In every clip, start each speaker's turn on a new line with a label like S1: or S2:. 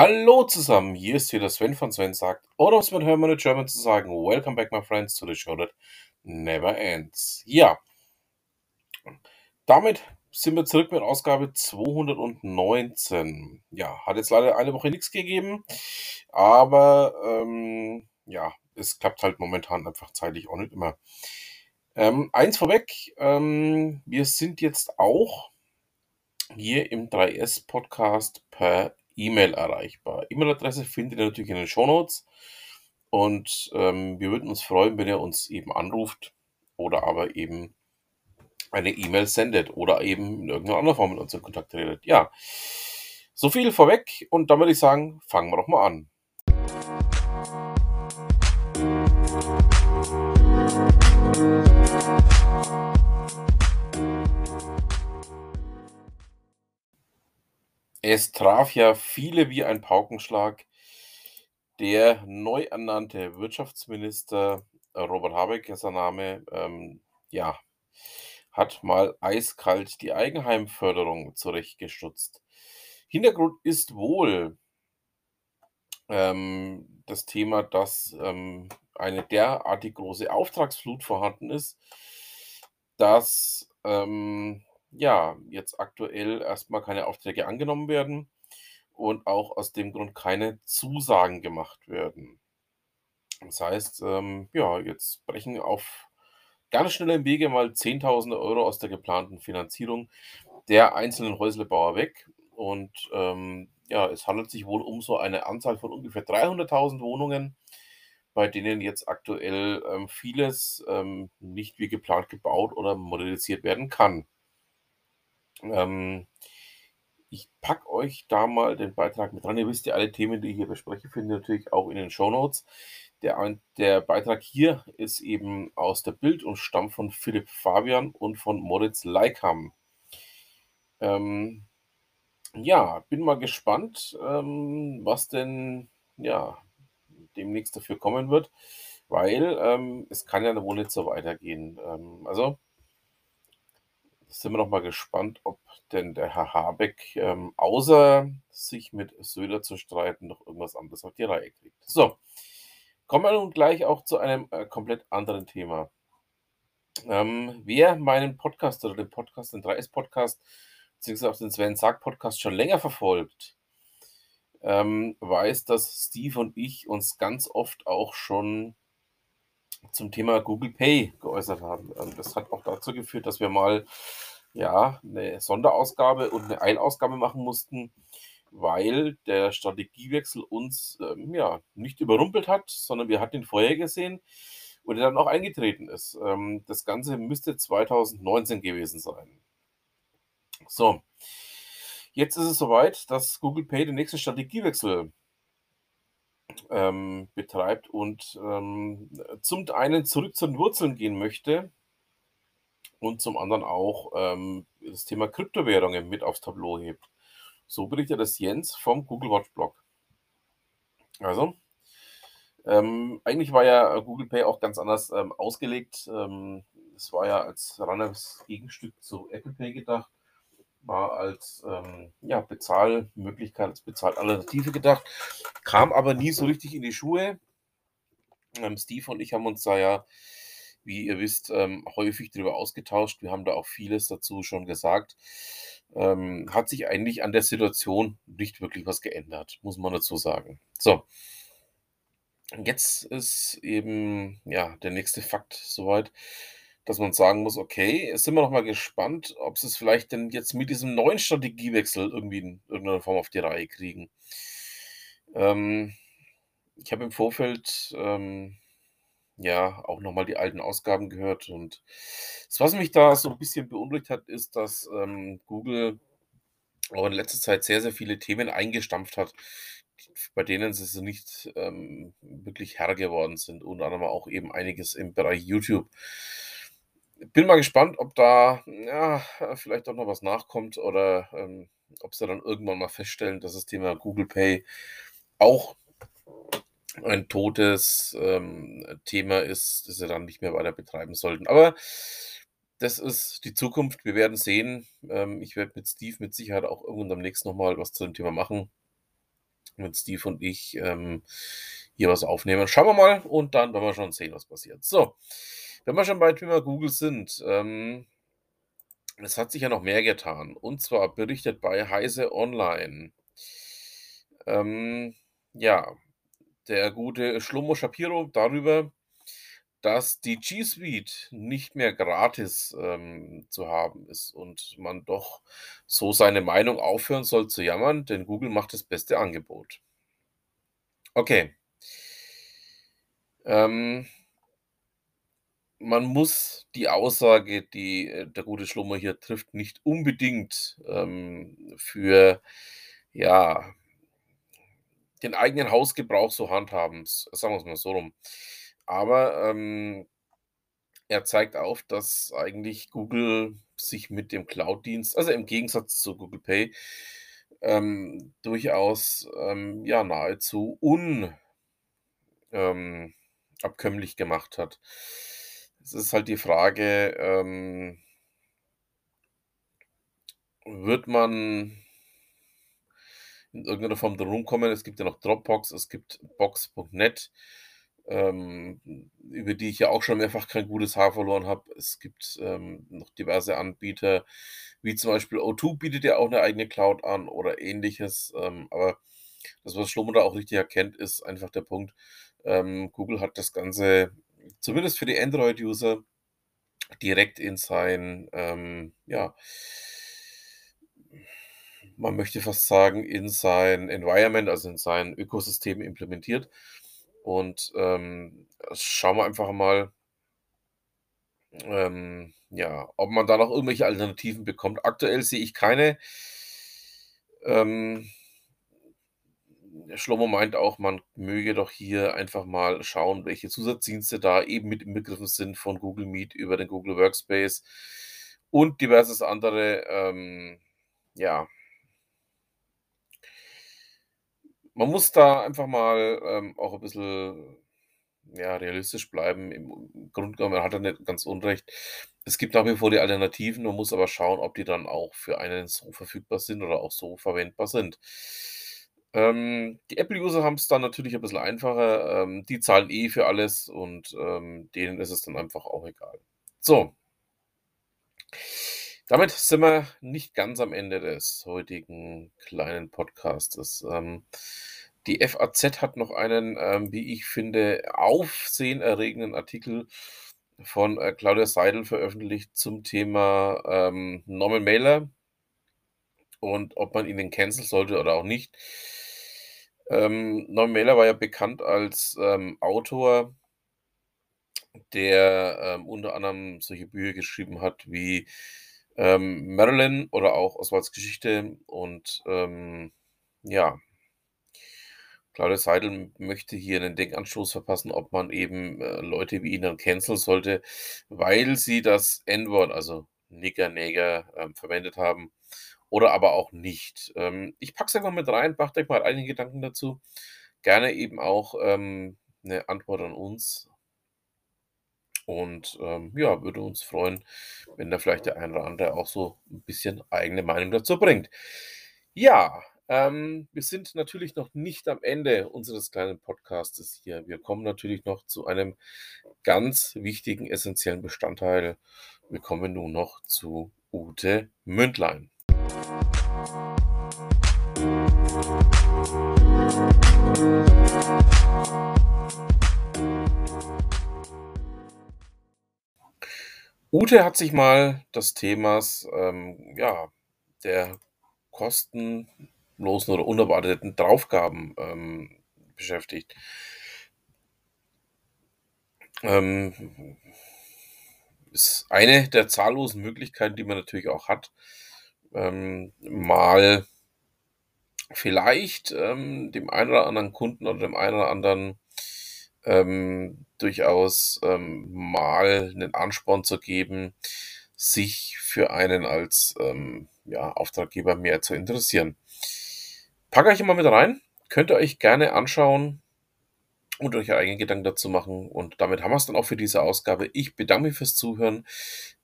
S1: Hallo zusammen, hier ist wieder Sven von Sven sagt, oder es mit Hermann in German zu sagen, Welcome back my friends to the show that never ends. Ja, damit sind wir zurück mit Ausgabe 219. Ja, hat jetzt leider eine Woche nichts gegeben, aber ähm, ja, es klappt halt momentan einfach zeitlich auch nicht immer. Ähm, eins vorweg, ähm, wir sind jetzt auch hier im 3S-Podcast per E-Mail erreichbar. E-Mail-Adresse findet ihr natürlich in den Shownotes. Und ähm, wir würden uns freuen, wenn ihr uns eben anruft oder aber eben eine E-Mail sendet oder eben in irgendeiner anderen Form mit uns in Kontakt redet. Ja, so viel vorweg und dann würde ich sagen, fangen wir doch mal an. Es traf ja viele wie ein Paukenschlag. Der neu ernannte Wirtschaftsminister Robert Habeck ist sein Name, ähm, ja, hat mal eiskalt die Eigenheimförderung zurechtgestutzt. Hintergrund ist wohl ähm, das Thema, dass ähm, eine derartig große Auftragsflut vorhanden ist, dass ähm, ja, jetzt aktuell erstmal keine Aufträge angenommen werden und auch aus dem Grund keine Zusagen gemacht werden. Das heißt, ähm, ja, jetzt brechen auf ganz schnellem Wege mal Zehntausende Euro aus der geplanten Finanzierung der einzelnen Häuslebauer weg. Und ähm, ja, es handelt sich wohl um so eine Anzahl von ungefähr 300.000 Wohnungen, bei denen jetzt aktuell ähm, vieles ähm, nicht wie geplant gebaut oder modernisiert werden kann. Ähm, ich packe euch da mal den Beitrag mit dran. Ihr wisst ja, alle Themen, die ich hier bespreche, findet ihr natürlich auch in den Show Notes. Der, der Beitrag hier ist eben aus der Bild und stammt von Philipp Fabian und von Moritz Leikam. Ähm, ja, bin mal gespannt, ähm, was denn ja demnächst dafür kommen wird, weil ähm, es kann ja wohl nicht so weitergehen. Ähm, also sind wir noch mal gespannt, ob denn der Herr Habeck, ähm, außer sich mit Söder zu streiten, noch irgendwas anderes auf die Reihe kriegt. So, kommen wir nun gleich auch zu einem äh, komplett anderen Thema. Ähm, wer meinen Podcast oder den Podcast, den 3S-Podcast, beziehungsweise auch den Sven Sarg-Podcast schon länger verfolgt, ähm, weiß, dass Steve und ich uns ganz oft auch schon zum Thema Google Pay geäußert haben. Ähm, das hat auch dazu geführt, dass wir mal ja, eine Sonderausgabe und eine Eilausgabe machen mussten, weil der Strategiewechsel uns ähm, ja, nicht überrumpelt hat, sondern wir hatten ihn vorher gesehen und er dann auch eingetreten ist. Ähm, das Ganze müsste 2019 gewesen sein. So, jetzt ist es soweit, dass Google Pay den nächsten Strategiewechsel ähm, betreibt und ähm, zum einen zurück zu den Wurzeln gehen möchte und zum anderen auch ähm, das Thema Kryptowährungen mit aufs Tableau hebt. So berichtet das Jens vom Google Watch Blog. Also, ähm, eigentlich war ja Google Pay auch ganz anders ähm, ausgelegt. Ähm, es war ja als reines Gegenstück zu Apple Pay gedacht, war als ähm, ja, Bezahlmöglichkeit, als Bezahlalternative gedacht, kam aber nie so richtig in die Schuhe. Ähm, Steve und ich haben uns da ja wie ihr wisst, ähm, häufig darüber ausgetauscht. Wir haben da auch vieles dazu schon gesagt. Ähm, hat sich eigentlich an der Situation nicht wirklich was geändert, muss man dazu sagen. So. Jetzt ist eben ja der nächste Fakt soweit, dass man sagen muss, okay, jetzt sind wir noch mal gespannt, ob sie es vielleicht denn jetzt mit diesem neuen Strategiewechsel irgendwie in irgendeiner Form auf die Reihe kriegen. Ähm, ich habe im Vorfeld ähm, ja, auch nochmal die alten Ausgaben gehört. Und das, was mich da so ein bisschen beunruhigt hat, ist, dass ähm, Google auch in letzter Zeit sehr, sehr viele Themen eingestampft hat, bei denen sie nicht ähm, wirklich Herr geworden sind. Unter anderem auch eben einiges im Bereich YouTube. Bin mal gespannt, ob da ja, vielleicht auch noch was nachkommt oder ähm, ob sie dann irgendwann mal feststellen, dass das Thema Google Pay auch ein totes ähm, Thema ist, das sie dann nicht mehr weiter betreiben sollten. Aber das ist die Zukunft. Wir werden sehen. Ähm, ich werde mit Steve mit Sicherheit auch irgendwann am nächsten nochmal was zu dem Thema machen. wenn Steve und ich ähm, hier was aufnehmen. Schauen wir mal und dann werden wir schon sehen, was passiert. So, wenn wir schon bei Thema Google sind, ähm, es hat sich ja noch mehr getan. Und zwar berichtet bei Heise Online. Ähm, ja, der gute Shlomo Shapiro darüber, dass die G Suite nicht mehr gratis ähm, zu haben ist und man doch so seine Meinung aufhören soll zu jammern, denn Google macht das beste Angebot. Okay. Ähm, man muss die Aussage, die äh, der gute Schlummer hier trifft, nicht unbedingt ähm, für ja, den eigenen Hausgebrauch so handhaben, sagen wir es mal so rum. Aber ähm, er zeigt auf, dass eigentlich Google sich mit dem Cloud-Dienst, also im Gegensatz zu Google Pay, ähm, durchaus ähm, ja nahezu un ähm, gemacht hat. Es ist halt die Frage, ähm wird man in irgendeiner Form drum kommen? Es gibt ja noch Dropbox, es gibt Box.net, ähm, über die ich ja auch schon mehrfach kein gutes Haar verloren habe. Es gibt ähm, noch diverse Anbieter, wie zum Beispiel O2 bietet ja auch eine eigene Cloud an oder ähnliches. Ähm, aber das, was Schlomo da auch richtig erkennt, ist einfach der Punkt, ähm, Google hat das Ganze zumindest für die Android-User direkt in sein, ähm, ja, man möchte fast sagen, in sein Environment, also in sein Ökosystem implementiert. Und ähm, schauen wir einfach mal, ähm, ja, ob man da noch irgendwelche Alternativen bekommt. Aktuell sehe ich keine. Ähm, Schlomo meint auch, man möge doch hier einfach mal schauen, welche Zusatzdienste da eben mit inbegriffen sind von Google Meet über den Google Workspace und diverses andere. Ähm, ja. Man muss da einfach mal ähm, auch ein bisschen ja, realistisch bleiben. Im Grunde genommen hat er nicht ganz unrecht. Es gibt nach wie vor die Alternativen, man muss aber schauen, ob die dann auch für einen so verfügbar sind oder auch so verwendbar sind. Ähm, die Apple-User haben es dann natürlich ein bisschen einfacher. Ähm, die zahlen eh für alles und, ähm, denen ist es dann einfach auch egal. So. Damit sind wir nicht ganz am Ende des heutigen kleinen Podcastes. Ähm, die FAZ hat noch einen, ähm, wie ich finde, aufsehenerregenden Artikel von, äh, Claudia Seidel veröffentlicht zum Thema, ähm, Norman Mailer und ob man ihn canceln sollte oder auch nicht. Ähm, Norman Mailer war ja bekannt als, ähm, Autor der, ähm, unter anderem solche Bücher geschrieben hat wie, ähm, Marilyn oder auch Oswalds Geschichte und, ähm, ja. Claudia Seidel möchte hier einen Denkanstoß verpassen, ob man eben, äh, Leute wie ihn dann canceln sollte, weil sie das N-Wort, also Nigger, Neger, ähm, verwendet haben oder aber auch nicht. Ähm, ich packe es einfach mit rein, macht euch mal einige Gedanken dazu. Gerne eben auch, ähm, 'ne Antwort an uns. Und, ähm, ja, würde uns freuen, wenn da vielleicht der eine oder andere auch so ein bisschen eigene Meinung dazu bringt. Ja, ähm, wir sind natürlich noch nicht am Ende unseres kleinen Podcastes hier. Wir kommen natürlich noch zu einem ganz wichtigen, essenziellen Bestandteil. Wir kommen nun noch zu Ute Mündlein. Ute hat sich mal des Themas, ähm, ja, der kostenlosen oder unerwarteten Draufgaben, ähm, beschäftigt. Ähm, ist eine der zahllosen Möglichkeiten, die man natürlich auch hat, ähm, mal vielleicht, ähm, dem einen oder anderen Kunden oder dem einen oder anderen, ähm, durchaus, ähm, mal 'nen Ansporn zu geben, sich für einen als, ähm, ja, Auftraggeber mehr zu interessieren. Packe ich immer mit rein, könnt ihr euch gerne anschauen und euch eigene Gedanken dazu machen. Und damit haben wir es dann auch für diese Ausgabe. Ich bedanke mich fürs Zuhören,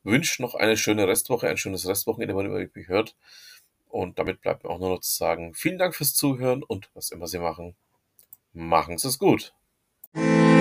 S1: wünsche noch eine schöne Restwoche, ein schönes Restwochenende, immer ihr mich hört. Und damit bleibt mir auch nur noch zu sagen, vielen Dank fürs Zuhören und was immer Sie machen, machen Sie es gut. thank you